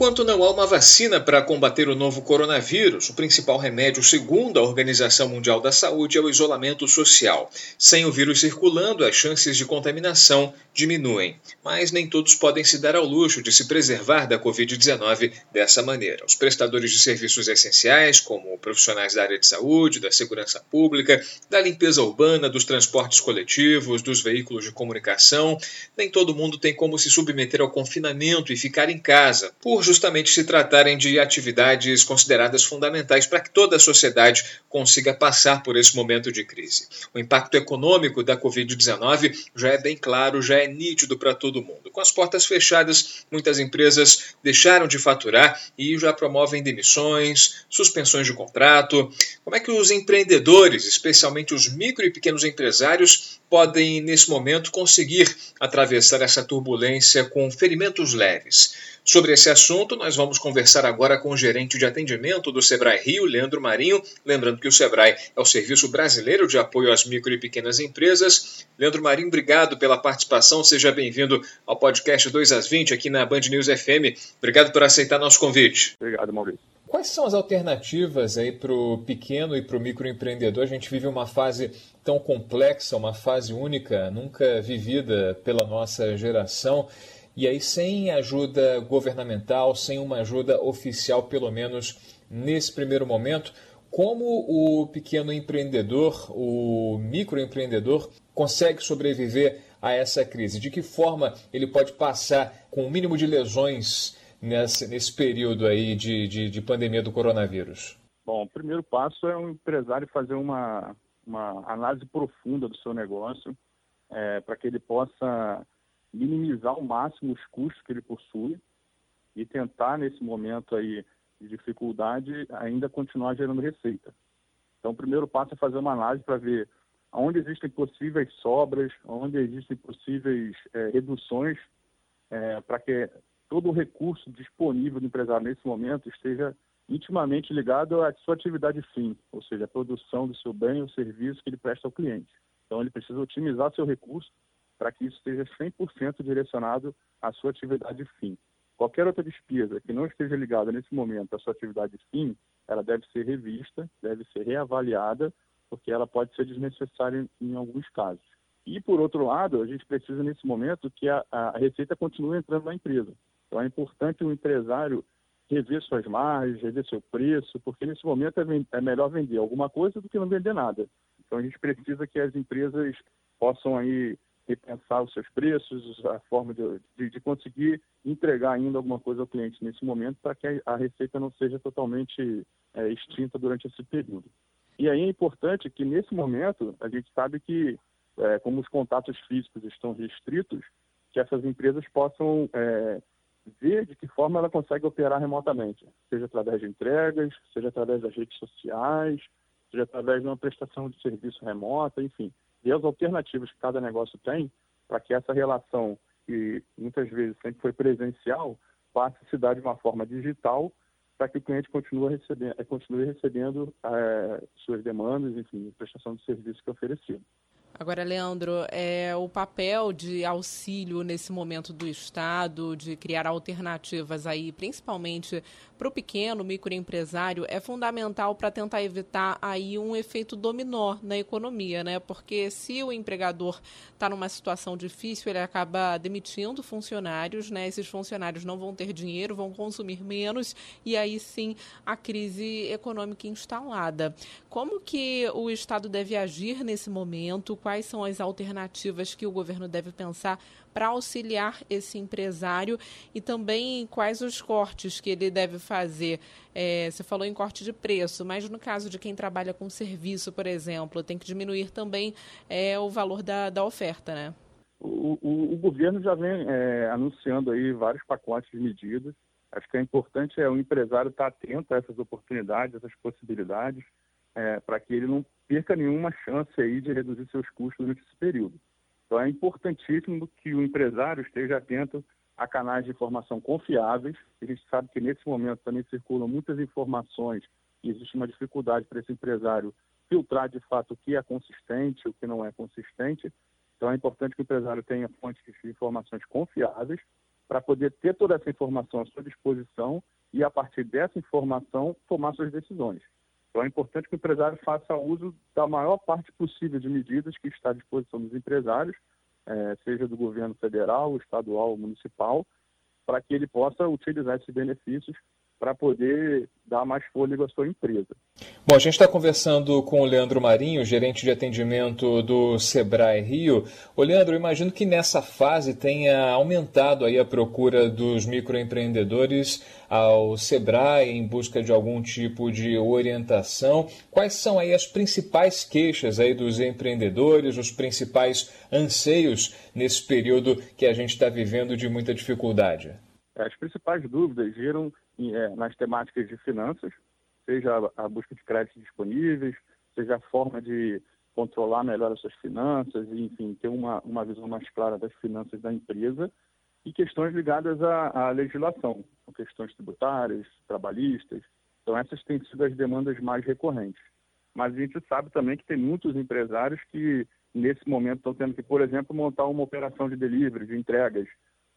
Enquanto não há uma vacina para combater o novo coronavírus, o principal remédio, segundo a Organização Mundial da Saúde, é o isolamento social. Sem o vírus circulando, as chances de contaminação diminuem. Mas nem todos podem se dar ao luxo de se preservar da Covid-19 dessa maneira. Os prestadores de serviços essenciais, como profissionais da área de saúde, da segurança pública, da limpeza urbana, dos transportes coletivos, dos veículos de comunicação, nem todo mundo tem como se submeter ao confinamento e ficar em casa por justamente se tratarem de atividades consideradas fundamentais para que toda a sociedade consiga passar por esse momento de crise. O impacto econômico da Covid-19 já é bem claro, já é nítido para todo mundo. Com as portas fechadas, muitas empresas deixaram de faturar e já promovem demissões, suspensões de contrato. Como é que os empreendedores, especialmente os micro e pequenos empresários, podem, nesse momento, conseguir atravessar essa turbulência com ferimentos leves. Sobre esse assunto, nós vamos conversar agora com o gerente de atendimento do Sebrae Rio, Leandro Marinho. Lembrando que o Sebrae é o Serviço Brasileiro de Apoio às Micro e Pequenas Empresas. Leandro Marinho, obrigado pela participação. Seja bem-vindo ao podcast 2 às 20 aqui na Band News FM. Obrigado por aceitar nosso convite. Obrigado, Maurício. Quais são as alternativas aí para o pequeno e para o microempreendedor? A gente vive uma fase tão complexa, uma fase única, nunca vivida pela nossa geração. E aí, sem ajuda governamental, sem uma ajuda oficial, pelo menos nesse primeiro momento, como o pequeno empreendedor, o microempreendedor, consegue sobreviver a essa crise? De que forma ele pode passar com o mínimo de lesões nesse, nesse período aí de, de, de pandemia do coronavírus? Bom, o primeiro passo é um empresário fazer uma, uma análise profunda do seu negócio é, para que ele possa minimizar ao máximo os custos que ele possui e tentar, nesse momento aí de dificuldade, ainda continuar gerando receita. Então, o primeiro passo é fazer uma análise para ver onde existem possíveis sobras, onde existem possíveis é, reduções, é, para que todo o recurso disponível do empresário nesse momento esteja intimamente ligado à sua atividade fim, ou seja, a produção do seu bem ou serviço que ele presta ao cliente. Então, ele precisa otimizar seu recurso para que isso esteja 100% direcionado à sua atividade fim. Qualquer outra despesa que não esteja ligada nesse momento à sua atividade fim, ela deve ser revista, deve ser reavaliada, porque ela pode ser desnecessária em, alguns casos. E, por outro lado, a gente precisa, nesse momento, que a, a receita continue entrando na empresa. Então é importante o empresário rever suas margens, rever seu preço, porque nesse momento é, é, melhor vender alguma coisa do que não vender nada. Então a gente precisa que as empresas possam aí repensar os seus preços, a forma de, de, de conseguir entregar ainda alguma coisa ao cliente nesse momento para que a, a, receita não seja totalmente é, extinta durante esse período. E aí é importante que nesse momento a gente sabe que é, como os contatos físicos estão restritos, que essas empresas possam é, ver de que forma ela consegue operar remotamente, seja através de entregas, seja através das redes sociais, seja através de uma prestação de serviço remota, enfim, ver as alternativas que cada negócio tem para que essa relação, que muitas vezes sempre foi presencial, passe a se dar de uma forma digital para que o cliente continue recebendo, continue recebendo é, suas demandas, enfim, prestação de serviço que é oferecido. Agora, Leandro, é, o papel de auxílio nesse momento do Estado, de criar alternativas aí, principalmente para o pequeno, microempresário, é fundamental para tentar evitar aí um efeito dominó na economia, né? Porque se o empregador está numa situação difícil, ele acaba demitindo funcionários, né? Esses funcionários não vão ter dinheiro, vão consumir menos e aí sim a crise econômica instalada. Como que o Estado deve agir nesse momento? Quais são as alternativas que o governo deve pensar para auxiliar esse empresário e também quais os cortes que ele deve fazer. É, você falou em corte de preço, mas no caso de quem trabalha com serviço, por exemplo, tem que diminuir também é, o valor da, da oferta, né? O, o, o governo já vem é, anunciando aí vários pacotes de medidas. Acho que é importante é o empresário estar atento a essas oportunidades, essas possibilidades é, para que ele não perca nenhuma chance aí de reduzir seus custos durante esse período. Então é importantíssimo que o empresário esteja atento a canais de informação confiáveis. A gente sabe que nesse momento também circulam muitas informações e existe uma dificuldade para esse empresário filtrar de fato o que é consistente, o que não é consistente. Então é importante que o empresário tenha fontes de informações confiáveis para poder ter toda essa informação à sua disposição e, a partir dessa informação, tomar suas decisões. Então, é importante que o empresário faça uso da maior parte possível de medidas que está à disposição dos empresários, é, seja do governo federal, estadual ou municipal, para que ele possa utilizar esses benefícios para poder dar mais fôlego à sua empresa. Bom, a gente está conversando com o Leandro Marinho, gerente de atendimento do Sebrae Rio. Ô Leandro, eu imagino que nessa fase tenha aumentado aí a procura dos microempreendedores ao Sebrae em busca de algum tipo de orientação. Quais são aí as principais queixas aí dos empreendedores, os principais anseios nesse período que a gente está vivendo de muita dificuldade? As principais dúvidas giram é, nas temáticas de finanças, seja a, a busca de créditos disponíveis, seja a forma de controlar melhor as suas finanças, e, enfim, ter uma, uma visão mais clara das finanças da empresa, e questões ligadas à, à legislação, questões tributárias, trabalhistas. Então, essas têm sido as demandas mais recorrentes. Mas a gente sabe também que tem muitos empresários que, nesse momento, estão tendo que, por exemplo, montar uma operação de delivery, de entregas,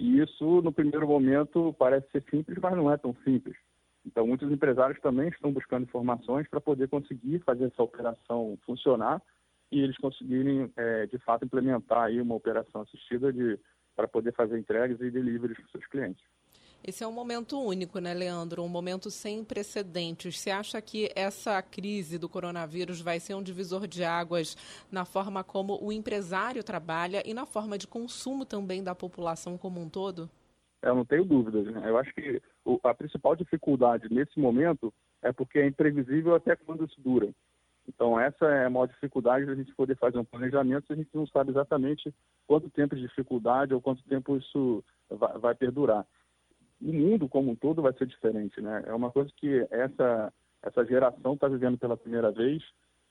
e isso, no primeiro momento, parece ser simples, mas não é tão simples. Então, muitos empresários também estão buscando informações para poder conseguir fazer essa operação funcionar e eles conseguirem, é, de fato, implementar aí uma operação assistida para poder fazer entregas e deliveries para seus clientes. Esse é um momento único, né, Leandro? Um momento sem precedentes. Você acha que essa crise do coronavírus vai ser um divisor de águas na forma como o empresário trabalha e na forma de consumo também da população como um todo? Eu não tenho dúvidas. Né? Eu acho que a principal dificuldade nesse momento é porque é imprevisível até quando isso dura. Então, essa é a maior dificuldade de a gente poder fazer um planejamento se a gente não sabe exatamente quanto tempo de dificuldade ou quanto tempo isso vai perdurar o mundo como um todo vai ser diferente, né? É uma coisa que essa essa geração está vivendo pela primeira vez,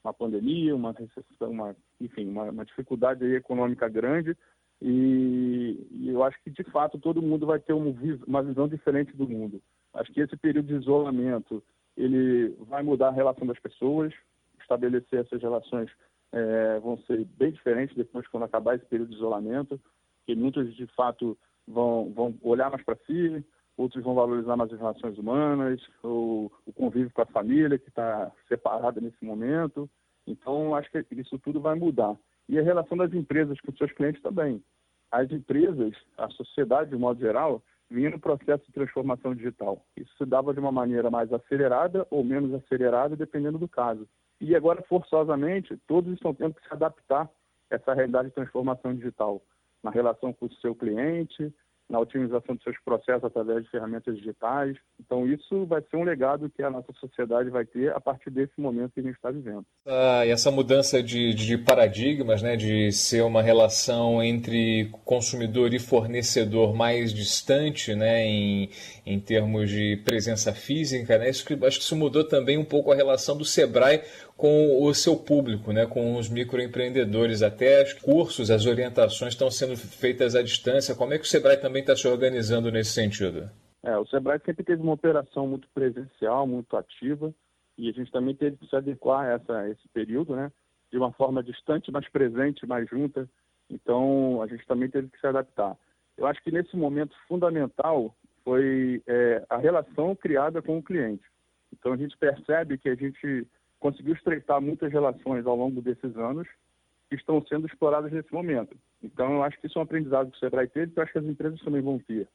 uma pandemia, uma recessão, uma, enfim, uma, uma dificuldade econômica grande e, e, eu acho que de fato todo mundo vai ter um, uma visão diferente do mundo. Acho que esse período de isolamento ele vai mudar a relação das pessoas, estabelecer essas relações é, vão ser bem diferentes depois quando acabar esse período de isolamento, que muitos de fato vão, vão olhar mais para si, outros vão valorizar mais as relações humanas, o convívio com a família que está separada nesse momento. Então, acho que isso tudo vai mudar. E a relação das empresas com seus clientes também. As empresas, a sociedade de modo geral, vinha no processo de transformação digital. Isso se dava de uma maneira mais acelerada ou menos acelerada, dependendo do caso. E agora, forçosamente, todos estão tendo que se adaptar a essa realidade de transformação digital, na relação com o seu cliente, na otimização dos seus processos através de ferramentas digitais. Então, isso vai ser um legado que a nossa sociedade vai ter a partir desse momento que a gente está vivendo. Ah, e essa mudança de, de paradigmas, né, de ser uma relação entre consumidor e fornecedor mais distante, né, em, em termos de presença física, né, isso, acho que isso mudou também um pouco a relação do Sebrae com o seu público, né, com os microempreendedores. Até os cursos, as orientações estão sendo feitas à distância. Como é que o Sebrae também está se organizando nesse sentido? É, o Sebrae sempre teve uma operação muito presencial, muito ativa, e a gente também teve que se adequar a essa, esse período, né, de uma forma distante, mais presente, mais junta. Então, a gente também teve que se adaptar. Eu acho que nesse momento fundamental foi é, a relação criada com o cliente. Então, a gente percebe que a gente conseguiu estreitar muitas relações ao longo desses anos que estão sendo exploradas nesse momento. Então, eu acho que isso é um aprendizado que o Sebrae teve que eu acho que as empresas também vão ter.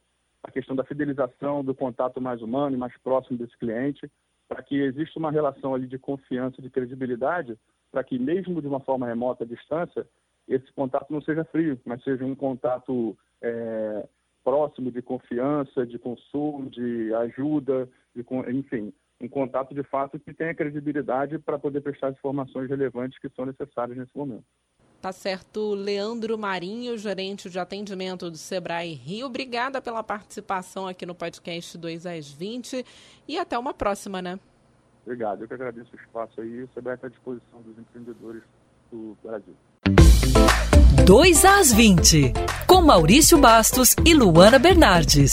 A questão da fidelização, do contato mais humano e mais próximo desse cliente, para que exista uma relação ali de confiança, de credibilidade, para que mesmo de uma forma remota, à distância, esse contato não seja frio, mas seja um contato é, próximo de confiança, de consolo, de ajuda, de, enfim, um contato de fato que tenha credibilidade para poder prestar as informações relevantes que são necessárias nesse momento. Tá certo, Leandro Marinho, gerente de atendimento do Sebrae Rio. Obrigada pela participação aqui no podcast 2 às 20 e até uma próxima, né? Obrigado, eu que agradeço o espaço aí. O Sebrae está à disposição dos empreendedores do Brasil. 2 às 20 com Maurício Bastos e Luana Bernardes.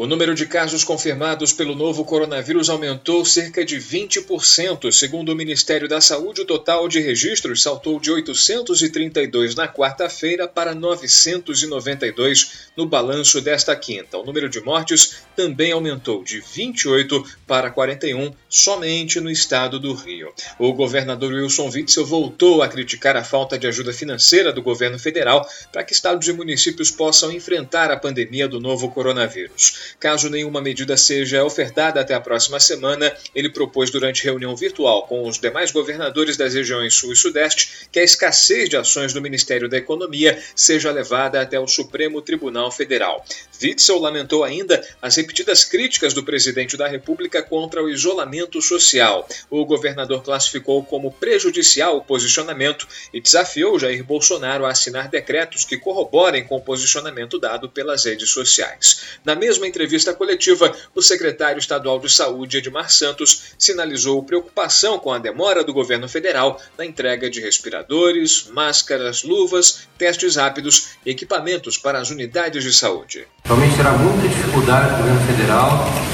O número de casos confirmados pelo novo coronavírus aumentou cerca de 20%. Segundo o Ministério da Saúde, o total de registros saltou de 832 na quarta-feira para 992 no balanço desta quinta. O número de mortes também aumentou de 28 para 41 somente no estado do Rio. O governador Wilson Witzel voltou a criticar a falta de ajuda financeira do governo federal para que estados e municípios possam enfrentar a pandemia do novo coronavírus. Caso nenhuma medida seja ofertada até a próxima semana, ele propôs durante reunião virtual com os demais governadores das regiões Sul e Sudeste que a escassez de ações do Ministério da Economia seja levada até o Supremo Tribunal Federal. Witzel lamentou ainda as repetidas críticas do presidente da República contra o isolamento social. O governador classificou como prejudicial o posicionamento e desafiou Jair Bolsonaro a assinar decretos que corroborem com o posicionamento dado pelas redes sociais. Na mesma entrevista, entrevista coletiva, o secretário estadual de Saúde, Edmar Santos, sinalizou preocupação com a demora do governo federal na entrega de respiradores, máscaras, luvas, testes rápidos e equipamentos para as unidades de saúde. Realmente terá muita dificuldade o governo federal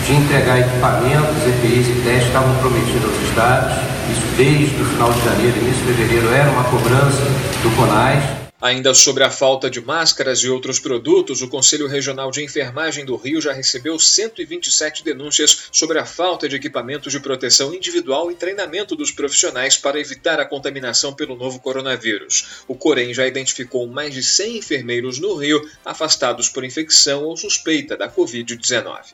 de entregar equipamentos, EPIs e testes que estavam prometidos aos estados. Isso desde o final de janeiro, início de fevereiro, era uma cobrança do CONAS. Ainda sobre a falta de máscaras e outros produtos, o Conselho Regional de Enfermagem do Rio já recebeu 127 denúncias sobre a falta de equipamentos de proteção individual e treinamento dos profissionais para evitar a contaminação pelo novo coronavírus. O Corém já identificou mais de 100 enfermeiros no Rio afastados por infecção ou suspeita da Covid-19.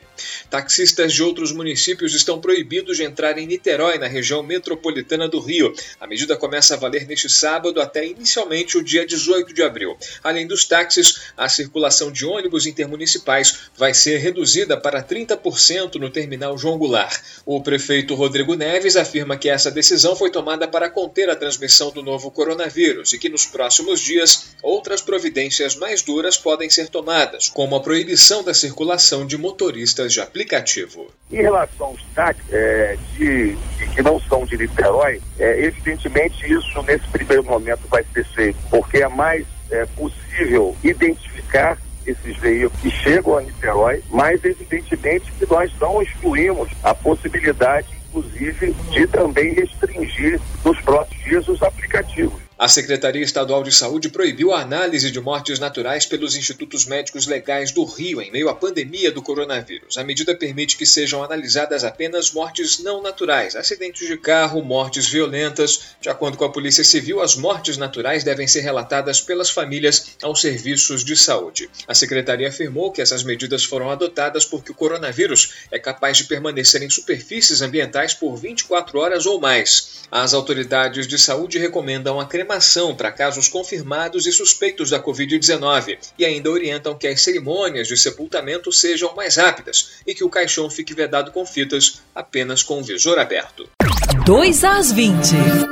Taxistas de outros municípios estão proibidos de entrar em Niterói, na região metropolitana do Rio. A medida começa a valer neste sábado até inicialmente o dia 18 18 de abril. Além dos táxis, a circulação de ônibus intermunicipais vai ser reduzida para 30% no terminal João Goulart. O prefeito Rodrigo Neves afirma que essa decisão foi tomada para conter a transmissão do novo coronavírus e que nos próximos dias outras providências mais duras podem ser tomadas, como a proibição da circulação de motoristas de aplicativo. Em relação aos táxis é, de, que não são de Niterói, é, evidentemente isso nesse primeiro momento vai ser feito, porque é mais é, possível identificar esses veículos que chegam a Niterói, mas evidentemente que nós não excluímos a possibilidade, inclusive, de também restringir nos próximos dias os aplicativos. A Secretaria Estadual de Saúde proibiu a análise de mortes naturais pelos institutos médicos legais do Rio em meio à pandemia do coronavírus. A medida permite que sejam analisadas apenas mortes não naturais, acidentes de carro, mortes violentas. De acordo com a Polícia Civil, as mortes naturais devem ser relatadas pelas famílias aos serviços de saúde. A secretaria afirmou que essas medidas foram adotadas porque o coronavírus é capaz de permanecer em superfícies ambientais por 24 horas ou mais. As autoridades de saúde recomendam a cremação para casos confirmados e suspeitos da Covid-19 e ainda orientam que as cerimônias de sepultamento sejam mais rápidas e que o caixão fique vedado com fitas apenas com o visor aberto. 2 às 20.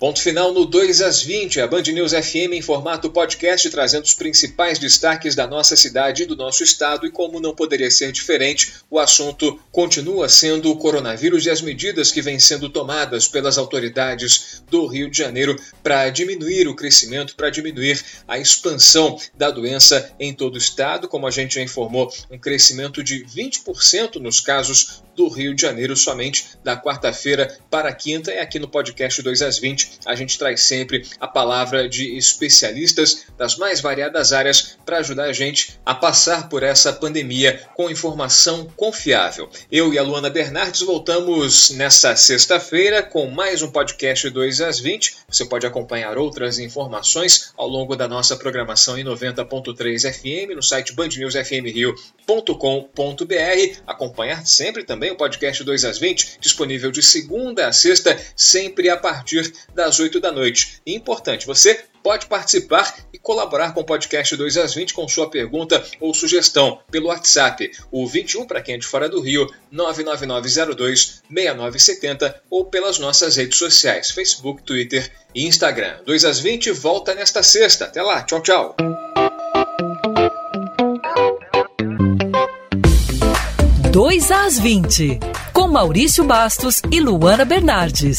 Ponto final no 2 às 20, a Band News FM em formato podcast, trazendo os principais destaques da nossa cidade e do nosso estado. E como não poderia ser diferente, o assunto continua sendo o coronavírus e as medidas que vêm sendo tomadas pelas autoridades do Rio de Janeiro para diminuir o crescimento, para diminuir a expansão da doença em todo o estado. Como a gente já informou, um crescimento de 20% nos casos do Rio de Janeiro somente da quarta-feira para quinta. E aqui no podcast 2 às 20 a gente traz sempre a palavra de especialistas das mais variadas áreas para ajudar a gente a passar por essa pandemia com informação confiável. Eu e a Luana Bernardes voltamos nesta sexta-feira com mais um podcast 2 às 20. Você pode acompanhar outras informações ao longo da nossa programação em 90.3 FM no site bandnewsfmrio.com.br. Acompanhar sempre também o podcast 2 às 20, disponível de segunda a sexta, sempre a partir das 8 da noite. E importante, você pode participar e colaborar com o podcast 2 às 20 com sua pergunta ou sugestão pelo WhatsApp, o 21 para quem é de fora do Rio, 99902 6970 ou pelas nossas redes sociais, Facebook, Twitter e Instagram. 2 às 20 volta nesta sexta. Até lá, tchau, tchau. 2 às 20, com Maurício Bastos e Luana Bernardes.